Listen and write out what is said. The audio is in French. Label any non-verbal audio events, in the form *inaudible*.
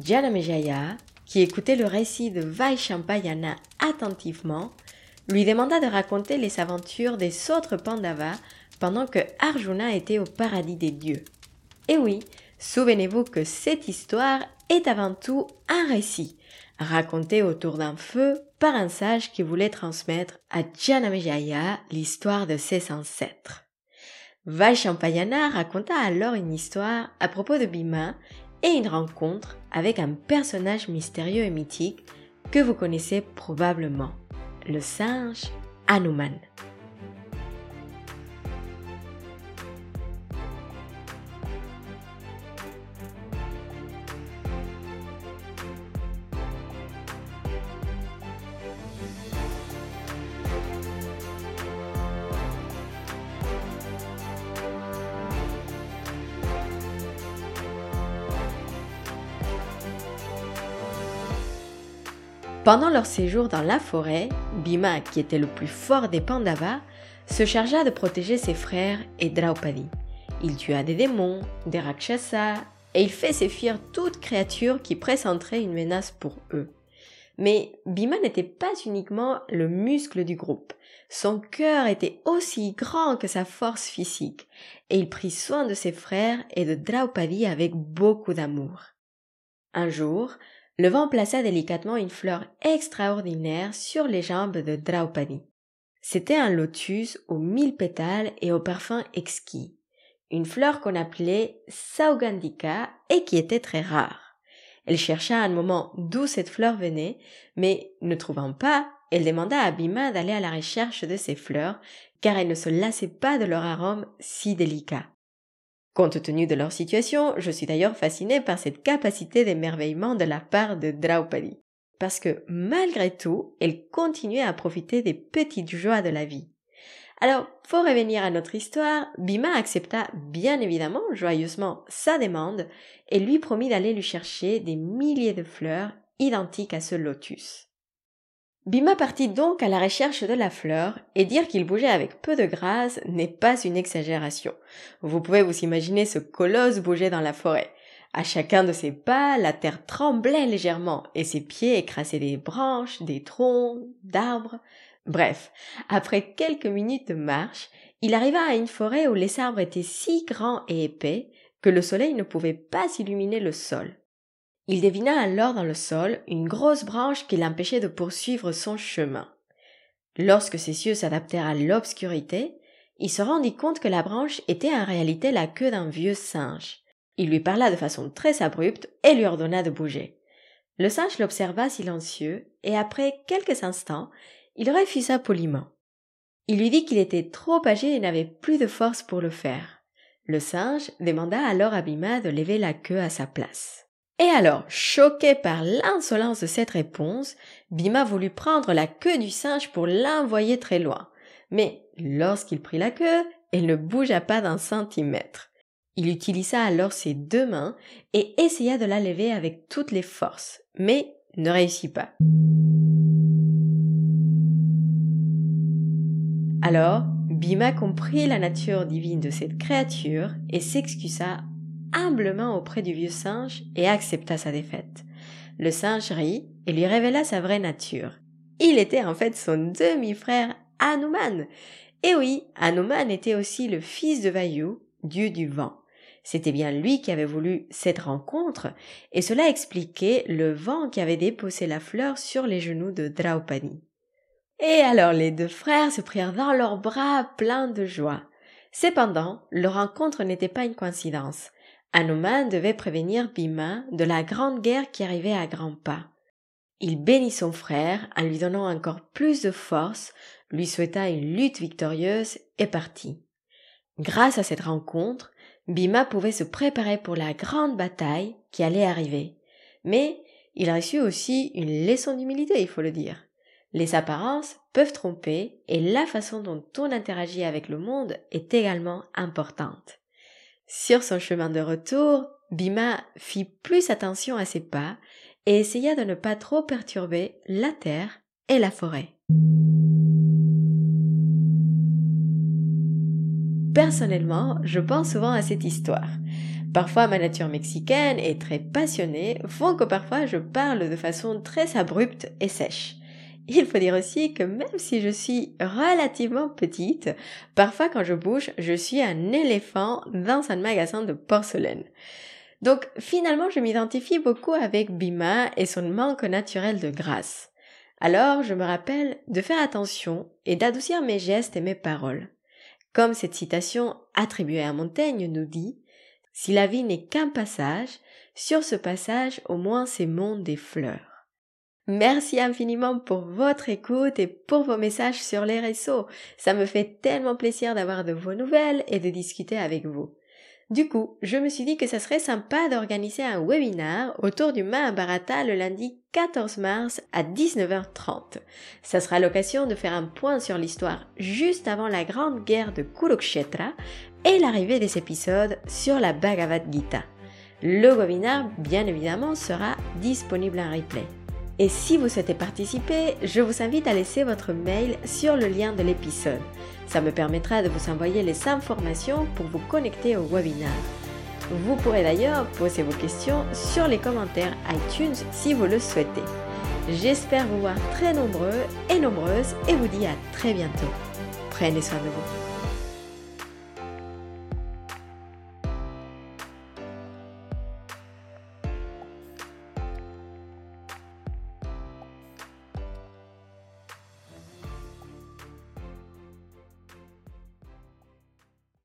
Janamejaya, qui écoutait le récit de Vaishampayana attentivement, lui demanda de raconter les aventures des autres Pandavas pendant que Arjuna était au paradis des dieux. Et oui, souvenez-vous que cette histoire est avant tout un récit, raconté autour d'un feu par un sage qui voulait transmettre à Janamejaya l'histoire de ses ancêtres. Vaishampayana raconta alors une histoire à propos de Bhima et une rencontre avec un personnage mystérieux et mythique que vous connaissez probablement, le singe Hanuman. Pendant leur séjour dans la forêt, Bhima, qui était le plus fort des Pandavas, se chargea de protéger ses frères et Draupadi. Il tua des démons, des rakshasas, et il fait fuir toute créature qui présenteraient une menace pour eux. Mais Bhima n'était pas uniquement le muscle du groupe. Son cœur était aussi grand que sa force physique, et il prit soin de ses frères et de Draupadi avec beaucoup d'amour. Un jour, le vent plaça délicatement une fleur extraordinaire sur les jambes de Draupadi. C'était un lotus aux mille pétales et au parfum exquis. Une fleur qu'on appelait Saugandika et qui était très rare. Elle chercha un moment d'où cette fleur venait, mais ne trouvant pas, elle demanda à Bhima d'aller à la recherche de ces fleurs, car elle ne se lassait pas de leur arôme si délicat. Compte tenu de leur situation, je suis d'ailleurs fascinée par cette capacité d'émerveillement de la part de Draupadi. Parce que malgré tout, elle continuait à profiter des petites joies de la vie. Alors, pour revenir à notre histoire, Bhima accepta bien évidemment joyeusement sa demande et lui promit d'aller lui chercher des milliers de fleurs identiques à ce lotus. Bima partit donc à la recherche de la fleur, et dire qu'il bougeait avec peu de grâce n'est pas une exagération. Vous pouvez vous imaginer ce colosse bouger dans la forêt. À chacun de ses pas, la terre tremblait légèrement, et ses pieds écrasaient des branches, des troncs, d'arbres. Bref, après quelques minutes de marche, il arriva à une forêt où les arbres étaient si grands et épais que le soleil ne pouvait pas illuminer le sol. Il devina alors dans le sol une grosse branche qui l'empêchait de poursuivre son chemin. Lorsque ses yeux s'adaptèrent à l'obscurité, il se rendit compte que la branche était en réalité la queue d'un vieux singe. Il lui parla de façon très abrupte et lui ordonna de bouger. Le singe l'observa silencieux et après quelques instants, il refusa poliment. Il lui dit qu'il était trop âgé et n'avait plus de force pour le faire. Le singe demanda alors à Bima de lever la queue à sa place. Et alors, choqué par l'insolence de cette réponse, Bima voulut prendre la queue du singe pour l'envoyer très loin. Mais lorsqu'il prit la queue, elle ne bougea pas d'un centimètre. Il utilisa alors ses deux mains et essaya de la lever avec toutes les forces, mais ne réussit pas. Alors, Bima comprit la nature divine de cette créature et s'excusa humblement auprès du vieux singe et accepta sa défaite. Le singe rit et lui révéla sa vraie nature. Il était en fait son demi-frère Hanuman. Et oui, Hanuman était aussi le fils de Vayu, dieu du vent. C'était bien lui qui avait voulu cette rencontre, et cela expliquait le vent qui avait déposé la fleur sur les genoux de Draupadi. Et alors les deux frères se prirent dans leurs bras pleins de joie. Cependant, leur rencontre n'était pas une coïncidence. Hanuman devait prévenir Bhima de la grande guerre qui arrivait à grands pas. Il bénit son frère en lui donnant encore plus de force, lui souhaita une lutte victorieuse et partit. Grâce à cette rencontre, Bhima pouvait se préparer pour la grande bataille qui allait arriver. Mais il reçut aussi une leçon d'humilité, il faut le dire. Les apparences peuvent tromper et la façon dont on interagit avec le monde est également importante. Sur son chemin de retour, Bima fit plus attention à ses pas et essaya de ne pas trop perturber la terre et la forêt. Personnellement, je pense souvent à cette histoire, Parfois ma nature mexicaine et très passionnée font que parfois je parle de façon très abrupte et sèche. *laughs* Il faut dire aussi que même si je suis relativement petite, parfois quand je bouge, je suis un éléphant dans un magasin de porcelaine. Donc finalement, je m'identifie beaucoup avec Bima et son manque naturel de grâce. Alors, je me rappelle de faire attention et d'adoucir mes gestes et mes paroles. Comme cette citation attribuée à Montaigne nous dit, si la vie n'est qu'un passage, sur ce passage au moins monde des fleurs. Merci infiniment pour votre écoute et pour vos messages sur les réseaux. Ça me fait tellement plaisir d'avoir de vos nouvelles et de discuter avec vous. Du coup, je me suis dit que ça serait sympa d'organiser un webinar autour du Mahabharata le lundi 14 mars à 19h30. Ça sera l'occasion de faire un point sur l'histoire juste avant la grande guerre de Kurukshetra et l'arrivée des épisodes sur la Bhagavad Gita. Le webinar, bien évidemment, sera disponible en replay. Et si vous souhaitez participer, je vous invite à laisser votre mail sur le lien de l'épisode. Ça me permettra de vous envoyer les informations pour vous connecter au webinaire. Vous pourrez d'ailleurs poser vos questions sur les commentaires iTunes si vous le souhaitez. J'espère vous voir très nombreux et nombreuses et vous dis à très bientôt. Prenez soin de vous.